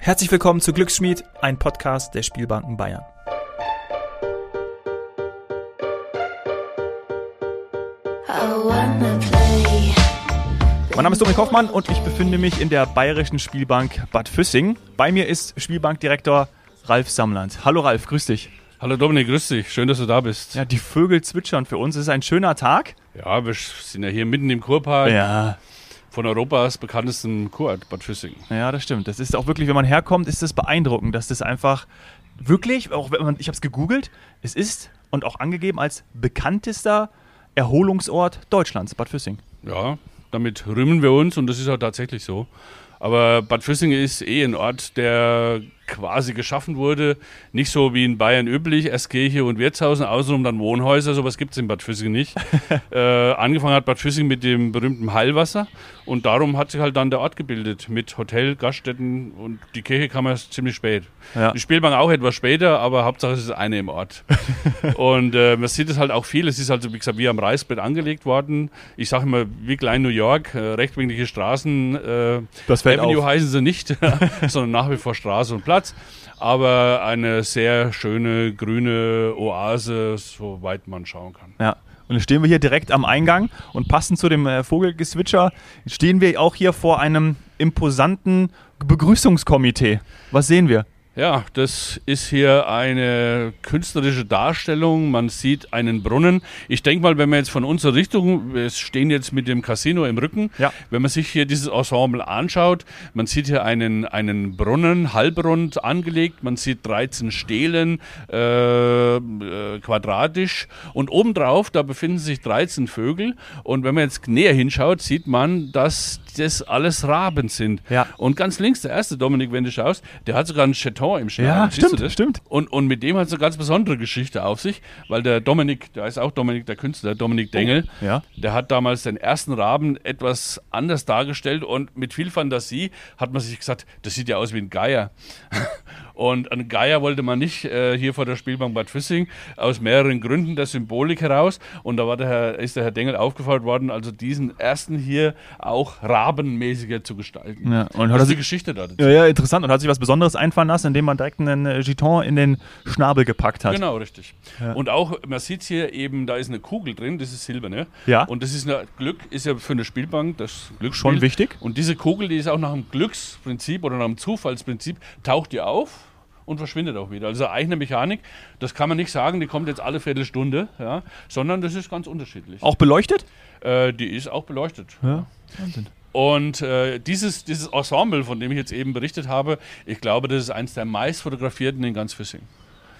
Herzlich willkommen zu Glücksschmied, ein Podcast der Spielbanken Bayern. Mein Name ist Dominik Hoffmann und ich befinde mich in der Bayerischen Spielbank Bad Füssing. Bei mir ist Spielbankdirektor Ralf Samland. Hallo Ralf, grüß dich. Hallo Dominik, grüß dich. Schön, dass du da bist. Ja, die Vögel zwitschern für uns. Es ist ein schöner Tag. Ja, wir sind ja hier mitten im Kurpark. Ja. Von Europas bekanntesten Kurort Bad Füssing. Ja, das stimmt. Das ist auch wirklich, wenn man herkommt, ist das beeindruckend, dass das einfach wirklich, auch wenn man, ich habe es gegoogelt, es ist und auch angegeben als bekanntester Erholungsort Deutschlands, Bad Füssing. Ja, damit rühmen wir uns und das ist auch tatsächlich so. Aber Bad Füssing ist eh ein Ort, der quasi geschaffen wurde. Nicht so wie in Bayern üblich, erst Kirche und Wirtshausen, außenrum dann Wohnhäuser, sowas gibt es in Bad Füssing nicht. äh, angefangen hat Bad Füssing mit dem berühmten Heilwasser und darum hat sich halt dann der Ort gebildet mit Hotel, Gaststätten und die Kirche kam erst ziemlich spät. Ja. Die Spielbank auch etwas später, aber Hauptsache es ist eine im Ort. und äh, man sieht es halt auch viel. Es ist also, wie gesagt, wie am Reißbrett angelegt worden. Ich sage immer, wie klein New York, äh, rechtwinklige Straßen. Äh, das fällt Avenue auf. heißen sie nicht, sondern nach wie vor Straße und Platz. Aber eine sehr schöne grüne Oase, soweit man schauen kann. Ja. Und dann stehen wir hier direkt am Eingang und passend zu dem äh, Vogelgezwitscher stehen wir auch hier vor einem imposanten Begrüßungskomitee. Was sehen wir? Ja, das ist hier eine künstlerische Darstellung. Man sieht einen Brunnen. Ich denke mal, wenn man jetzt von unserer Richtung, wir stehen jetzt mit dem Casino im Rücken, ja. wenn man sich hier dieses Ensemble anschaut, man sieht hier einen, einen Brunnen, halbrund angelegt, man sieht 13 Stelen, äh, äh, quadratisch und obendrauf, da befinden sich 13 Vögel und wenn man jetzt näher hinschaut, sieht man, dass das alles Raben sind. Ja. Und ganz links, der erste Dominik, wenn du schaust, der hat sogar einen Chaton im Schnabel. Ja, stimmt, stimmt. Und, und mit dem hat es eine ganz besondere Geschichte auf sich, weil der Dominik, der ist auch Dominik, der Künstler, Dominik Dengel, oh, ja. der hat damals den ersten Raben etwas anders dargestellt und mit viel Fantasie hat man sich gesagt, das sieht ja aus wie ein Geier. Und einen Geier wollte man nicht äh, hier vor der Spielbank Bad Füssing, aus mehreren Gründen der Symbolik heraus. Und da der Herr, ist der Herr Dengel aufgefordert worden, also diesen ersten hier auch rabenmäßiger zu gestalten. Ja, und das ist die Geschichte da. Ja, ja, interessant. Und hat sich was Besonderes einfallen lassen, indem man direkt einen äh, Giton in den Schnabel gepackt hat. Genau, richtig. Ja. Und auch, man sieht hier eben, da ist eine Kugel drin, das ist silberne. Ja. Und das ist eine Glück, ist ja für eine Spielbank das Glücksspiel. Schon wichtig. Und diese Kugel, die ist auch nach dem Glücksprinzip oder nach dem Zufallsprinzip, taucht die auf und verschwindet auch wieder. Also eigene Mechanik, das kann man nicht sagen, die kommt jetzt alle Viertelstunde, ja, sondern das ist ganz unterschiedlich. Auch beleuchtet? Äh, die ist auch beleuchtet. Ja, Wahnsinn. Und äh, dieses, dieses Ensemble, von dem ich jetzt eben berichtet habe, ich glaube, das ist eines der meist fotografierten in ganz Füssing.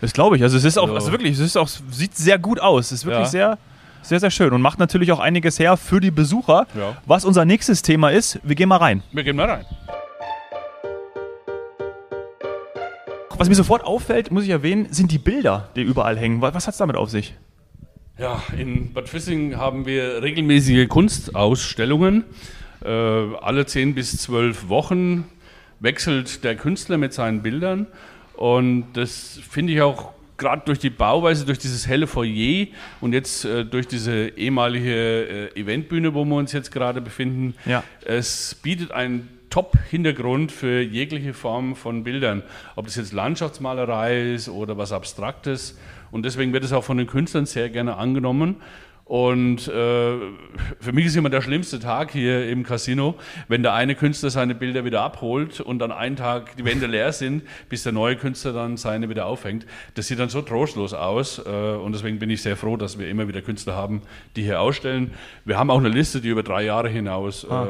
Das glaube ich. Also es ist auch, also wirklich, es ist auch, sieht sehr gut aus. Es ist wirklich ja. sehr, sehr, sehr schön und macht natürlich auch einiges her für die Besucher. Ja. Was unser nächstes Thema ist, wir gehen mal rein. Wir gehen mal rein. Was mir sofort auffällt, muss ich erwähnen, sind die Bilder, die überall hängen. Was hat es damit auf sich? Ja, in Bad Füssing haben wir regelmäßige Kunstausstellungen. Äh, alle zehn bis zwölf Wochen wechselt der Künstler mit seinen Bildern. Und das finde ich auch gerade durch die Bauweise, durch dieses helle Foyer und jetzt äh, durch diese ehemalige äh, Eventbühne, wo wir uns jetzt gerade befinden, ja. es bietet einen Top-Hintergrund für jegliche Form von Bildern. Ob das jetzt Landschaftsmalerei ist oder was Abstraktes. Und deswegen wird es auch von den Künstlern sehr gerne angenommen. Und äh, für mich ist immer der schlimmste Tag hier im Casino, wenn der eine Künstler seine Bilder wieder abholt und dann einen Tag die Wände leer sind, bis der neue Künstler dann seine wieder aufhängt. Das sieht dann so trostlos aus. Äh, und deswegen bin ich sehr froh, dass wir immer wieder Künstler haben, die hier ausstellen. Wir haben auch eine Liste, die über drei Jahre hinaus äh, Ah.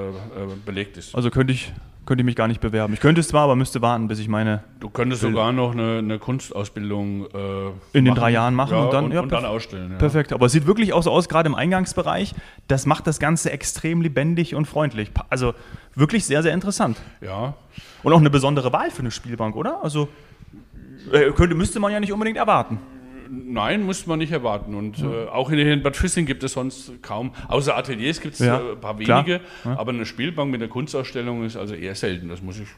belegt ist. Also könnte ich, könnte ich mich gar nicht bewerben. Ich könnte es zwar, aber müsste warten, bis ich meine Du könntest Bilder. sogar noch eine, eine Kunstausbildung äh, In den machen. drei Jahren machen ja, und dann- und, ja, und dann ausstellen. Ja. Perfekt, aber es sieht wirklich auch so aus, gerade im Eingangsbereich. Das macht das Ganze extrem lebendig und freundlich. Also wirklich sehr, sehr interessant. Ja, Und auch eine besondere Wahl für eine Spielbank, oder? Also äh, könnte, müsste man ja nicht unbedingt erwarten. Nein, muss man nicht erwarten. Und äh, auch in, in Bad Füssing gibt es sonst kaum, außer Ateliers gibt es Ja, äh, ein paar klar. wenige, Ja. aber eine Spielbank mit einer Kunstausstellung ist also eher selten. Das muss ich.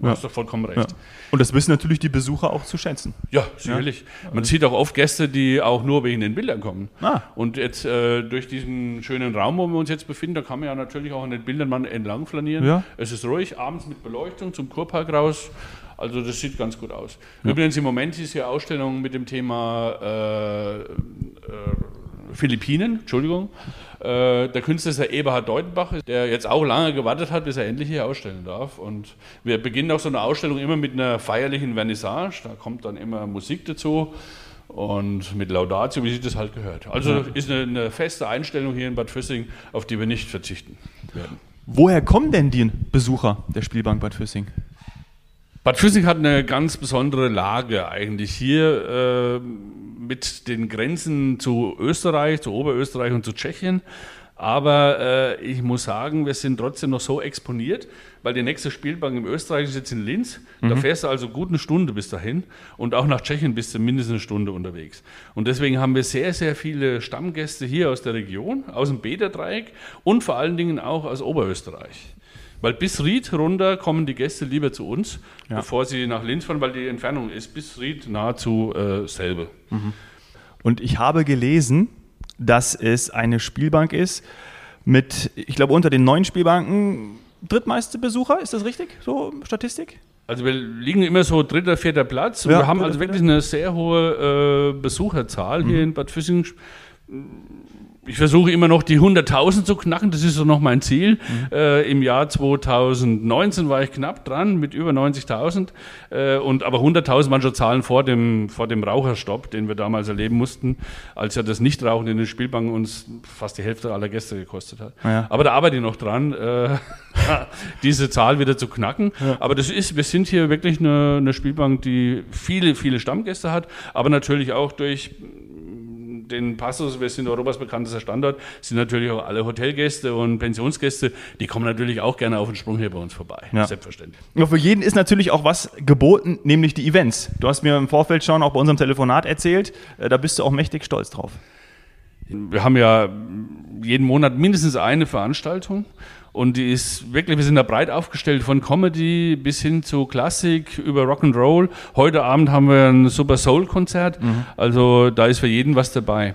Du hast doch vollkommen recht. Ja. Und das wissen natürlich die Besucher auch zu schätzen. Ja, sicherlich. Man sieht auch oft Gäste, die auch nur wegen den Bildern kommen. Ah. Und jetzt äh, durch diesen schönen Raum, wo wir uns jetzt befinden, da kann man ja natürlich auch an den Bildern mal entlang flanieren. Ja. Es ist ruhig, abends mit Beleuchtung zum Kurpark raus. Also das sieht ganz gut aus. Übrigens im Moment ist hier Ausstellung mit dem Thema äh, äh, Philippinen, Entschuldigung. Äh, der Künstler ist der Eberhard Deutenbach, der jetzt auch lange gewartet hat, bis er endlich hier ausstellen darf. Und wir beginnen auch so eine Ausstellung immer mit einer feierlichen Vernissage. Da kommt dann immer Musik dazu und mit Laudatio, wie sich das halt gehört. Also ist eine, eine feste Einstellung hier in Bad Füssing, auf die wir nicht verzichten werden. Woher kommen denn die Besucher der Spielbank Bad Füssing? Bad Füssing hat eine ganz besondere Lage eigentlich hier äh, mit den Grenzen zu Österreich, zu Oberösterreich und zu Tschechien. Aber äh, ich muss sagen, wir sind trotzdem noch so exponiert, weil die nächste Spielbank im Österreich ist jetzt in Linz. Da fährst du also gut eine Stunde bis dahin und auch nach Tschechien bist du mindestens eine Stunde unterwegs. Und deswegen haben wir sehr, sehr viele Stammgäste hier aus der Region, aus dem Bäderdreieck und vor allen Dingen auch aus Oberösterreich. Weil bis Ried runter kommen die Gäste lieber zu uns, Ja. bevor sie nach Linz fahren, weil die Entfernung ist bis Ried nahezu äh, selbe. Und ich habe gelesen, dass es eine Spielbank ist mit, ich glaube, unter den neun Spielbanken drittmeiste Besucher. Ist das richtig? So Statistik? Also wir liegen immer so dritter, vierter Platz. Ja, wir haben also wirklich eine sehr hohe äh, Besucherzahl hier in Bad Füssing. Ich versuche immer noch die 100.000 zu knacken, das ist so noch mein Ziel. Äh, Im Jahr 2019 war ich knapp dran mit über 90.000. Äh, und aber 100.000 waren schon Zahlen vor dem, vor dem Raucherstopp, den wir damals erleben mussten, als ja das Nichtrauchen in den Spielbanken uns fast die Hälfte aller Gäste gekostet hat. Ja. Aber da arbeite ich noch dran, äh, diese Zahl wieder zu knacken. Aber das ist, wir sind hier wirklich eine, eine Spielbank, die viele, viele Stammgäste hat, aber natürlich auch durch den Passus, wir sind Europas bekanntester Standort, sind natürlich auch alle Hotelgäste und Pensionsgäste, die kommen natürlich auch gerne auf den Sprung hier bei uns vorbei. Ja. Selbstverständlich. Ja, für jeden ist natürlich auch was geboten, nämlich die Events. Du hast mir im Vorfeld schon auch bei unserem Telefonat erzählt, äh, da bist du auch mächtig stolz drauf. Wir haben ja jeden Monat mindestens eine Veranstaltung und die ist wirklich, wir sind da breit aufgestellt von Comedy bis hin zu Klassik über Rock'n'Roll. Heute Abend haben wir ein Super Soul Konzert, also da ist für jeden was dabei.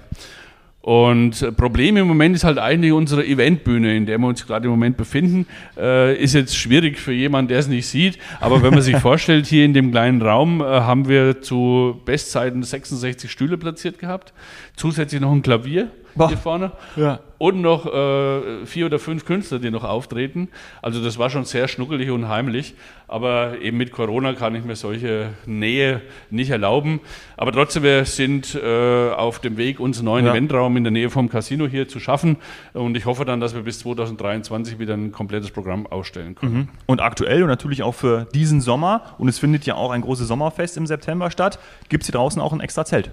Und Problem im Moment ist halt eigentlich unsere Eventbühne, in der wir uns gerade im Moment befinden. Äh, ist jetzt schwierig für jemanden, der es nicht sieht. Aber wenn man sich vorstellt, hier in dem kleinen Raum äh, haben wir zu Bestzeiten 66 Stühle platziert gehabt. Zusätzlich noch ein Klavier Boah. hier vorne. Ja. Und noch äh, vier oder fünf Künstler, die noch auftreten. Also das war schon sehr schnuckelig und heimlich. Aber eben mit Corona kann ich mir solche Nähe nicht erlauben. Aber trotzdem, wir sind äh, auf dem Weg, unseren neuen Ja. Eventraum in der Nähe vom Casino hier zu schaffen. Und ich hoffe dann, dass wir bis 2023 wieder ein komplettes Programm ausstellen können. Und aktuell und natürlich auch für diesen Sommer, und es findet ja auch ein großes Sommerfest im September statt, gibt es hier draußen auch ein extra Zelt.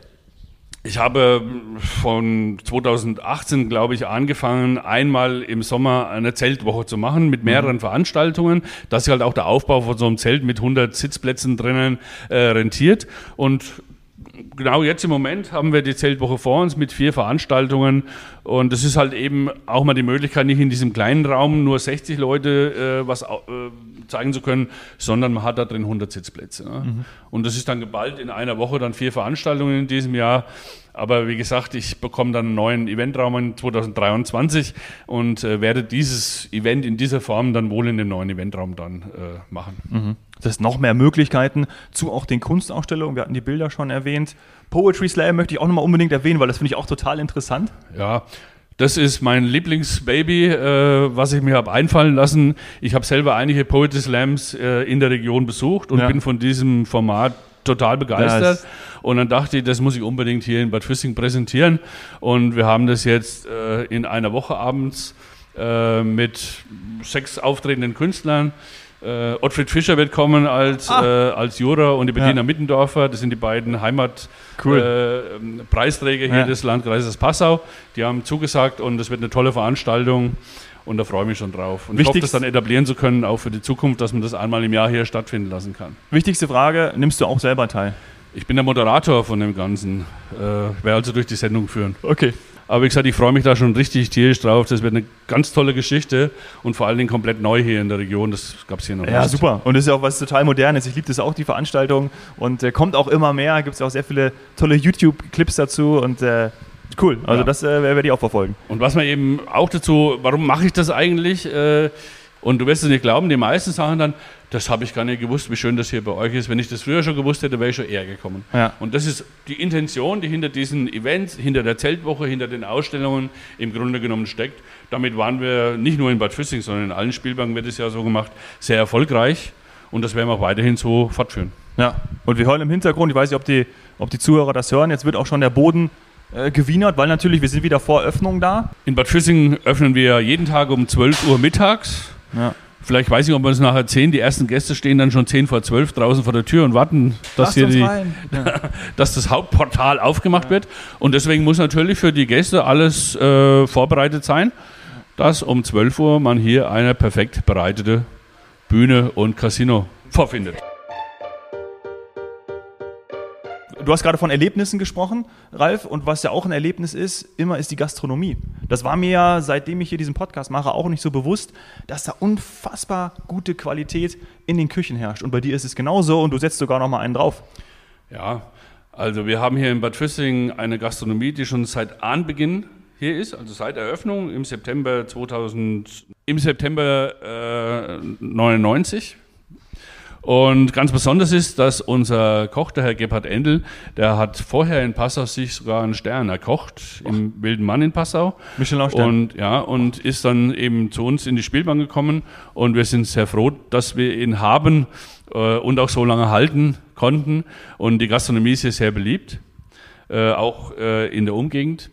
Ich habe von 2018, glaube ich, angefangen, einmal im Sommer eine Zeltwoche zu machen mit mehreren Veranstaltungen, dass sich halt auch der Aufbau von so einem Zelt mit 100 Sitzplätzen drinnen äh, rentiert. Und genau jetzt im Moment haben wir die Zeltwoche vor uns mit vier Veranstaltungen und es ist halt eben auch mal die Möglichkeit, nicht in diesem kleinen Raum nur 60 Leute äh, was äh, zeigen zu können, sondern man hat da drin 100 Sitzplätze. Ne? Und das ist dann geballt in einer Woche dann vier Veranstaltungen in diesem Jahr. Aber wie gesagt, ich bekomme dann einen neuen Eventraum in 2023 und äh, werde dieses Event in dieser Form dann wohl in dem neuen Eventraum dann äh, machen. Das ist noch mehr Möglichkeiten zu auch den Kunstausstellungen. Wir hatten die Bilder schon erwähnt. Poetry Slam möchte ich auch nochmal unbedingt erwähnen, weil das finde ich auch total interessant. Ja, das ist mein Lieblingsbaby, äh, was ich mir habe einfallen lassen. Ich habe selber einige Poetry Slams äh, in der Region besucht und Ja. bin von diesem Format total begeistert. Das- und dann dachte ich, das muss ich unbedingt hier in Bad Füssing präsentieren. Und wir haben das jetzt äh, in einer Woche abends äh, mit sechs auftretenden Künstlern. Äh, Ottfried Fischer wird kommen als, Ah. äh, als Juror und die Bettina Ja. Mittendorfer. Das sind die beiden Heimat Cool. äh, ähm, hier Ja. des Landkreises Passau. Die haben zugesagt und es wird eine tolle Veranstaltung und da freue ich mich schon drauf. Und ich hoffe, das dann etablieren zu können, auch für die Zukunft, dass man das einmal im Jahr hier stattfinden lassen kann. Wichtigste Frage, nimmst du auch selber teil? Ich bin der Moderator von dem Ganzen, äh, werde also durch die Sendung führen. Okay. Aber wie gesagt, ich freue mich da schon richtig tierisch drauf. Das wird eine ganz tolle Geschichte und vor allen Dingen komplett neu hier in der Region. Das gab es hier noch Ja, nicht. super. Und das ist ja auch was total Modernes. Ich liebe das auch, die Veranstaltung. Und äh, kommt auch immer mehr. Gibt es auch sehr viele tolle YouTube-Clips dazu. Und äh, cool. Also Ja. das äh, werde ich auch verfolgen. Und was man eben auch dazu, warum mache ich das eigentlich? Äh, und du wirst es nicht glauben, die meisten sagen dann, das habe ich gar nicht gewusst, wie schön das hier bei euch ist. Wenn ich das früher schon gewusst hätte, wäre ich schon eher gekommen. Ja. Und das ist die Intention, die hinter diesen Events, hinter der Zeltwoche, hinter den Ausstellungen im Grunde genommen steckt. Damit waren wir nicht nur in Bad Füssing, sondern in allen Spielbanken wird es ja so gemacht, sehr erfolgreich. Und das werden wir auch weiterhin so fortführen. Ja. Und wir hören im Hintergrund, ich weiß nicht, ob die, ob die Zuhörer das hören, jetzt wird auch schon der Boden äh, gewienert, weil natürlich, wir sind wieder vor Öffnung da. In Bad Füssing öffnen wir jeden Tag um 12 Uhr mittags. Ja. Vielleicht weiß ich, ob wir es nachher 10, die ersten Gäste stehen dann schon 10 vor 12 draußen vor der Tür und warten, dass, Lasst hier uns die. Ja. dass das Hauptportal aufgemacht wird. Und deswegen muss natürlich für die Gäste alles äh, vorbereitet sein, dass um 12 Uhr man hier eine perfekt bereitete Bühne und Casino vorfindet. Du hast gerade von Erlebnissen gesprochen, Ralf, und was ja auch ein Erlebnis ist, immer ist die Gastronomie. Das war mir ja, seitdem ich hier diesen Podcast mache, auch nicht so bewusst, dass da unfassbar gute Qualität in den Küchen herrscht. Und bei dir ist es genauso und du setzt sogar noch mal einen drauf. Ja, also wir haben hier in Bad Füssing eine Gastronomie, die schon seit Anbeginn hier ist, also seit Eröffnung im September 2000, im September äh, 99. Und ganz besonders ist, dass unser Koch, der Herr Gebhard Endel, der hat vorher in Passau sich sogar einen Stern erkocht, im Wilden Mann in Passau. Michelin-Stern. Und ja, und ist dann eben zu uns in die Spielbank gekommen und wir sind sehr froh, dass wir ihn haben äh, und auch so lange halten konnten. Und die Gastronomie ist hier sehr beliebt, äh, auch äh, in der Umgegend.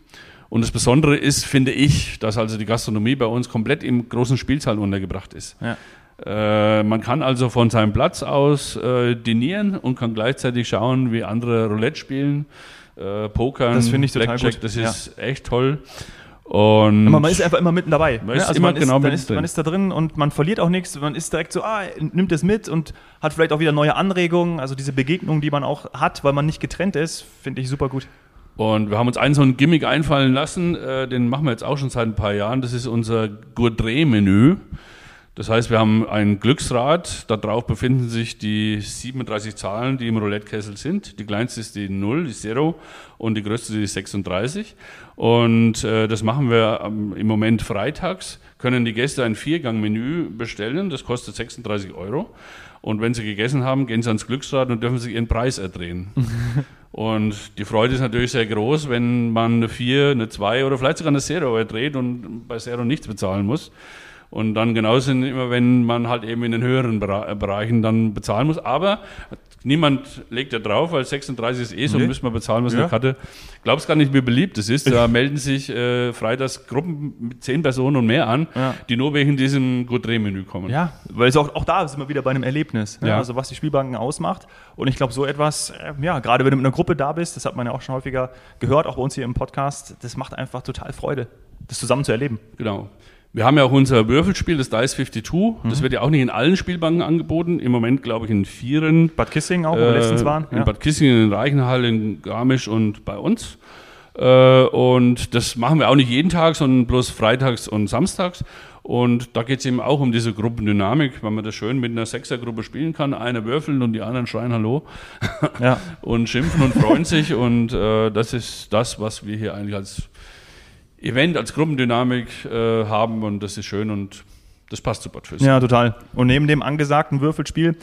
Und das Besondere ist, finde ich, dass also die Gastronomie bei uns komplett im großen Spielsaal untergebracht ist. Ja. Äh, man kann also von seinem Platz aus äh, dinieren und kann gleichzeitig schauen, wie andere Roulette spielen, äh, Pokern, Das finde ich total Blackjack. gut. Das ist echt toll. Und man ist einfach immer mitten dabei. Man ist immer genau man, mitten ist, drin. man ist da drin und man verliert auch nichts. Man ist direkt so, ah, nimmt es mit und hat vielleicht auch wieder neue Anregungen. Also diese Begegnungen, die man auch hat, weil man nicht getrennt ist, finde ich super gut. Und wir haben uns einen so einen Gimmick einfallen lassen, äh, den machen wir jetzt auch schon seit ein paar Jahren. Das ist unser Gourdret-Menü. Das heißt, wir haben ein Glücksrad, da drauf befinden sich die 37 Zahlen, die im Roulette-Kessel sind. Die kleinste ist die 0, die 0 und die größte die 36. Und äh, das machen wir ähm, im Moment freitags, können die Gäste ein Viergang-Menü bestellen, das kostet 36 Euro. Und wenn sie gegessen haben, gehen sie ans Glücksrad und dürfen sich ihren Preis erdrehen. Und die Freude ist natürlich sehr groß, wenn man eine 4, eine 2 oder vielleicht sogar eine Zero erdreht und bei Zero nichts bezahlen muss. Und dann genauso immer, wenn man halt eben in den höheren äh, Bereichen dann bezahlen muss. Aber niemand legt ja drauf, weil 36 ist eh so, Nee. müssen wir bezahlen müssen, Ja. eine Karte. Glaubst gar nicht, wie beliebt es ist. Da melden sich äh, freitags Gruppen mit 10 Personen und mehr an, Ja. die nur wegen diesem Gourmet-Menü kommen. Ja, weil es auch, auch da sind wir wieder bei einem Erlebnis. Ne? Ja. Also was die Spielbanken ausmacht. Und ich glaube, so etwas, äh, ja, gerade wenn du mit einer Gruppe da bist, das hat man ja auch schon häufiger gehört, auch bei uns hier im Podcast, das macht einfach total Freude, das zusammen zu erleben. Genau. Wir haben ja auch unser Würfelspiel, das Dice 52. Das wird ja auch nicht in allen Spielbanken angeboten. Im Moment, glaube ich, in vieren. Bad Kissing auch, wo wir letztens waren. In Bad Kissingen, in Reichenhall, in Garmisch und bei uns. Äh, und das machen wir auch nicht jeden Tag, sondern bloß freitags und samstags. Und da geht es eben auch um diese Gruppendynamik, weil man das schön mit einer Sechsergruppe spielen kann. Einer würfeln und die anderen schreien Hallo ja. und schimpfen und freuen sich. Und äh, das ist das, was wir hier eigentlich als Event, als Gruppendynamik äh, haben. Und das ist schön und das passt zu Bad Füssen. ja, total. Und neben dem angesagten Würfelspiel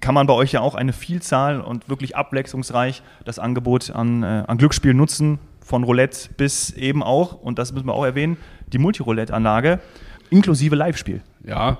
kann man bei euch ja auch eine Vielzahl und wirklich abwechslungsreich das Angebot an, äh, an Glücksspielen nutzen, von Roulette bis eben auch, und das müssen wir auch erwähnen, die Multiroulette-Anlage inklusive Live-Spiel. Ja,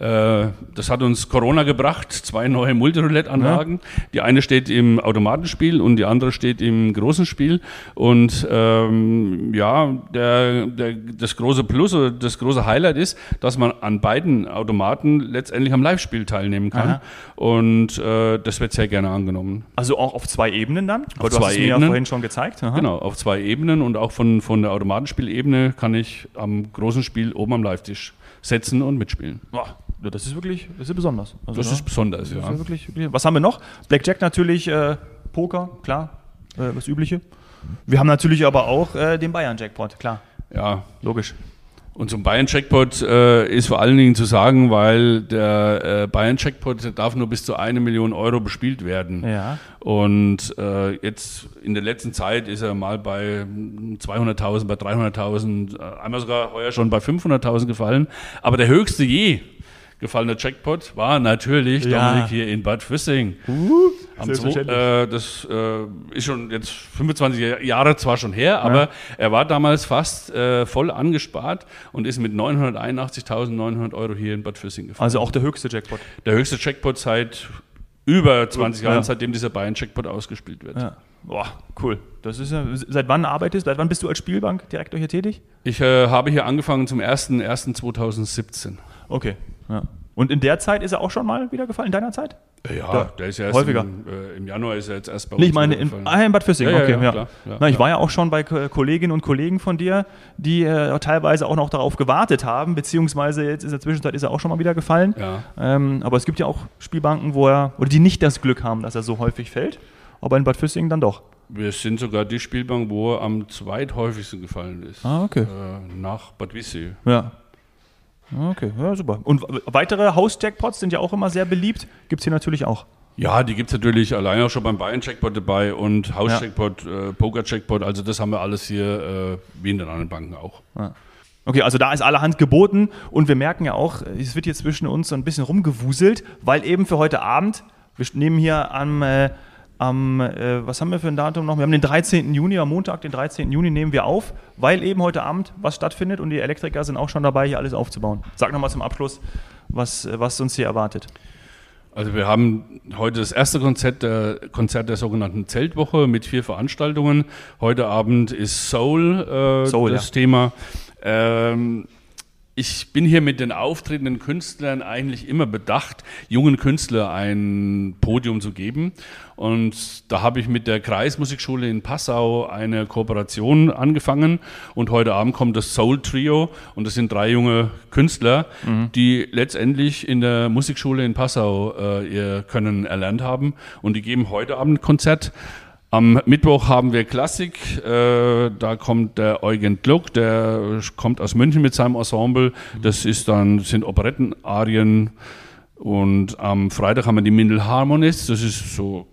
das hat uns Corona gebracht, zwei neue Multiroulette-Anlagen. Die eine steht im Automatenspiel und die andere steht im großen Spiel. Und ähm, ja, der, der, das große Plus oder das große Highlight ist, dass man an beiden Automaten letztendlich am Live-Spiel teilnehmen kann. Aha. Und äh, das wird sehr gerne angenommen. Also auch auf zwei Ebenen dann? Weil du zwei hast es mir ja vorhin schon gezeigt. Aha. Genau, auf zwei Ebenen und auch von, von der Automatenspielebene kann ich am großen Spiel oben am Live-Tisch setzen und mitspielen. Boah, ja, das ist wirklich das ist besonders. Also, Das ja, ist besonders, das ist ja. wirklich, wirklich. Was haben wir noch? Blackjack natürlich, äh, Poker, klar, äh, das Übliche. Wir haben natürlich aber auch äh, den Bayern-Jackpot, klar. Ja, Logisch. Und zum Bayern-Jackpot äh, ist vor allen Dingen zu sagen, weil der äh, Bayern-Jackpot darf nur bis zu eine Million Euro bespielt werden. Ja. Und äh, jetzt in der letzten Zeit ist er mal bei 200.000, bei 300.000, äh, einmal sogar heuer schon bei 500.000 gefallen. Aber der höchste je gefallener Jackpot war natürlich Ja. Dominik hier in Bad Füssing. Am zwo- Selbstverständlich. äh, das äh, ist schon jetzt 25 Jahre zwar schon her, aber er war damals fast äh, voll angespart und ist mit 981.900 Euro hier in Bad Füssing gefallen. Also auch der höchste Jackpot. Der höchste Jackpot seit über 20 Ja. Jahren, seitdem dieser Bayern-Jackpot ausgespielt wird. Ja. Boah, cool. Das ist ja, seit wann arbeitest du? Seit wann bist du als Spielbankdirektor hier tätig? Ich äh, habe hier angefangen zum 1.1.2017. Okay. Ja. Und in der Zeit ist er auch schon mal wieder gefallen, in deiner Zeit? Ja, Ja, der ist ja erst häufiger. Im, äh, im Januar ist er jetzt erst bei Nee, uns ich meine, in, ah, in Bad Füssing, Ja, okay. ja, Ja, klar, Na, ich war ja auch schon bei Ko- Kolleginnen und Kollegen von dir, die äh, teilweise auch noch darauf gewartet haben, beziehungsweise jetzt in der Zwischenzeit ist er auch schon mal wieder gefallen. Ähm, aber es gibt ja auch Spielbanken, wo er, oder die nicht das Glück haben, dass er so häufig fällt. Aber in Bad Füssing dann doch. Wir sind sogar die Spielbank, wo er am zweithäufigsten gefallen ist. Ah, okay. Äh, nach Bad Wissee. Ja. Okay, ja, super. Und weitere Haus-Jackpots sind ja auch immer sehr beliebt. Gibt es hier natürlich auch. Ja, die gibt es natürlich allein auch schon beim Bayern-Jackpot dabei und Haus-Jackpot, äh, Poker-Jackpot. Also das haben wir alles hier äh, wie in den anderen Banken auch. Okay, also da ist allerhand geboten und wir merken ja auch, es wird hier zwischen uns so ein bisschen rumgewuselt, weil eben für heute Abend, wir nehmen hier am, äh, am äh, was haben wir für ein Datum noch? Wir haben den 13. Juni, am Montag, den 13. Juni nehmen wir auf, weil eben heute Abend was stattfindet und die Elektriker sind auch schon dabei, hier alles aufzubauen. Sag nochmal zum Abschluss, was, äh, was uns hier erwartet. Also wir haben heute das erste Konzert der, Konzert der sogenannten Zeltwoche mit vier Veranstaltungen. Heute Abend ist Soul, äh, Soul, das ja. Thema. Ähm, ich bin hier mit den auftretenden Künstlern eigentlich immer bedacht, jungen Künstler ein Podium zu geben. Und da habe ich mit der Kreismusikschule in Passau eine Kooperation angefangen. Und heute Abend kommt das Soul Trio. Und das sind drei junge Künstler, die letztendlich in der Musikschule in Passau äh, ihr Können erlernt haben. Und die geben heute Abend ein Konzert. Am Mittwoch haben wir Klassik. Äh, da kommt der Eugen Gluck, der kommt aus München mit seinem Ensemble. Das ist dann sind Operettenarien. Und am Freitag haben wir die Mindel Harmonists. Das ist so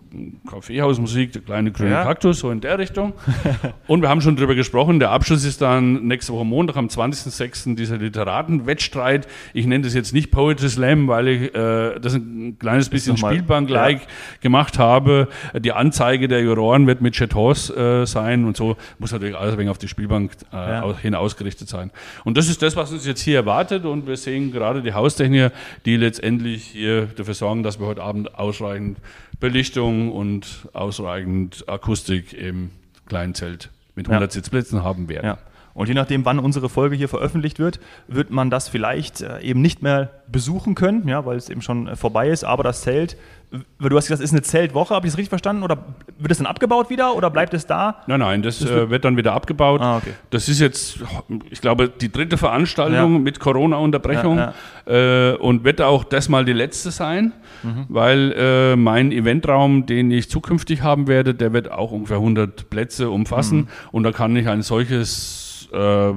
Kaffeehausmusik, der kleine grüne Ja. Kaktus, so in der Richtung. Und wir haben schon drüber gesprochen. Der Abschluss ist dann nächste Woche Montag am 20.06. dieser Literatenwettstreit. Ich nenne das jetzt nicht Poetry Slam, weil ich äh, das ein kleines bisschen Spielbank-like gemacht habe. Die Anzeige der Juroren wird mit Chatons äh, sein und so muss natürlich alles ein wenig auf die Spielbank äh, Ja. hin ausgerichtet sein. Und das ist das, was uns jetzt hier erwartet und wir sehen gerade die Haustechniker, die letztendlich hier dafür sorgen, dass wir heute Abend ausreichend Belichtung und ausreichend Akustik im kleinen Zelt mit Ja. 100 Sitzplätzen haben werden. Ja. Und je nachdem, wann unsere Folge hier veröffentlicht wird, wird man das vielleicht äh, eben nicht mehr besuchen können, ja, weil es eben schon äh, vorbei ist. Aber das Zelt, du hast gesagt, es ist eine Zeltwoche, habe ich es richtig verstanden? Oder wird es dann abgebaut wieder oder bleibt es da? Nein, nein, das, äh, wird dann wieder abgebaut. Ah, okay. Das ist jetzt, ich glaube, die dritte Veranstaltung Ja. mit Corona-Unterbrechung Ja, Äh, und wird auch das mal die letzte sein, Mhm. weil mein Eventraum, den ich zukünftig haben werde, der wird auch ungefähr 100 Plätze umfassen Mhm. und da kann ich ein solches äh,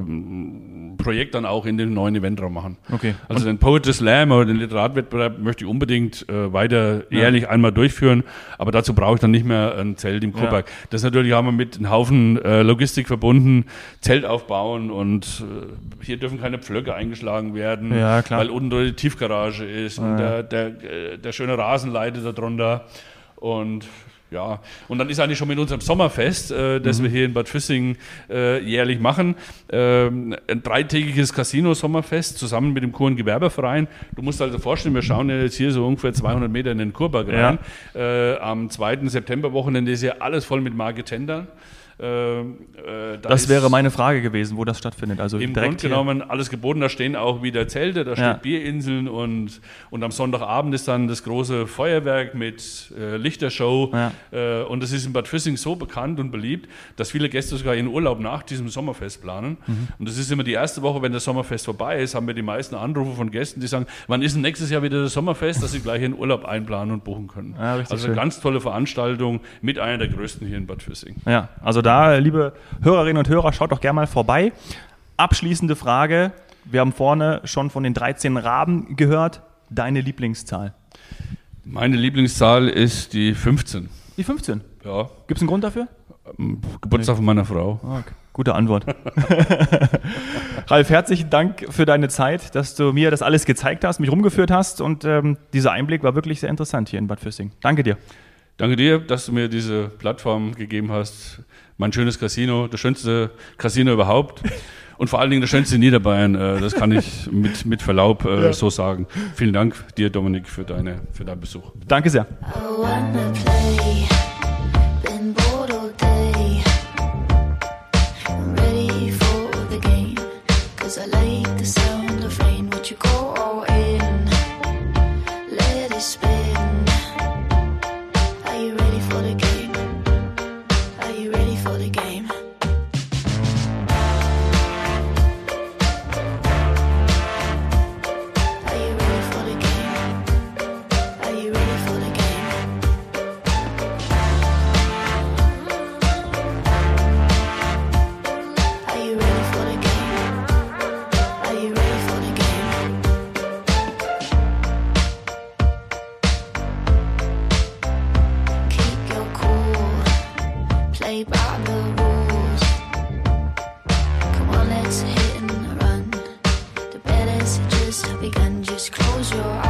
Projekt dann auch in den neuen Eventraum machen. Okay. Also den Poetry Slam oder den Literatwettbewerb möchte ich unbedingt äh, weiter jährlich einmal durchführen, aber dazu brauche ich dann nicht mehr ein Zelt im Kurberg. Das natürlich haben wir mit einem Haufen äh, Logistik verbunden, Zelt aufbauen und äh, hier dürfen keine Pflöcke eingeschlagen werden, Ja, weil unten die Tiefgarage ist und der, der, äh, der schöne Rasen leidet darunter und ja, und dann ist eigentlich schon mit unserem Sommerfest, äh, das wir hier in Bad Füssing äh, jährlich machen, ähm, ein dreitägiges Casino-Sommerfest zusammen mit dem Kur- und Gewerbeverein. Du musst also vorstellen, wir schauen ja jetzt hier so ungefähr 200 Meter in den Kurberg rein. Äh, am 2. Septemberwochenende ist hier alles voll mit Marketendern. Ähm, äh, da Das wäre meine Frage gewesen, wo das stattfindet. Also im direkt Grunde genommen alles geboten. Da stehen auch wieder Zelte, da stehen Ja. Bierinseln und, und am Sonntagabend ist dann das große Feuerwerk mit äh, Lichtershow. Ja. Äh, und das ist in Bad Füssing so bekannt und beliebt, dass viele Gäste sogar ihren Urlaub nach diesem Sommerfest planen. Mhm. Und das ist immer die erste Woche, wenn das Sommerfest vorbei ist, haben wir die meisten Anrufe von Gästen, die sagen, wann ist denn nächstes Jahr wieder das Sommerfest, dass sie gleich ihren Urlaub einplanen und buchen können. Ja, also schön. eine ganz tolle Veranstaltung mit einer der größten hier in Bad Füssing. Ja, also da, liebe Hörerinnen und Hörer, schaut doch gerne mal vorbei. Abschließende Frage. Wir haben vorne schon von den 13 Raben gehört. Deine Lieblingszahl? Meine Lieblingszahl ist die 15. Die 15? Ja. Gibt es einen Grund dafür? Geburtstag von meiner Frau. Ah, okay. Gute Antwort. Ralf, herzlichen Dank für deine Zeit, dass du mir das alles gezeigt hast, mich rumgeführt hast und ähm, dieser Einblick war wirklich sehr interessant hier in Bad Füssing. Danke dir. Danke dir, dass du mir diese Plattform gegeben hast. Mein schönes Casino, das schönste Casino überhaupt. Und vor allen Dingen das schönste Niederbayern. Äh, das kann ich mit, mit Verlaub äh, ja. so sagen. Vielen Dank dir, Dominik, für, deine, für deinen Besuch. Danke sehr. Close your eyes.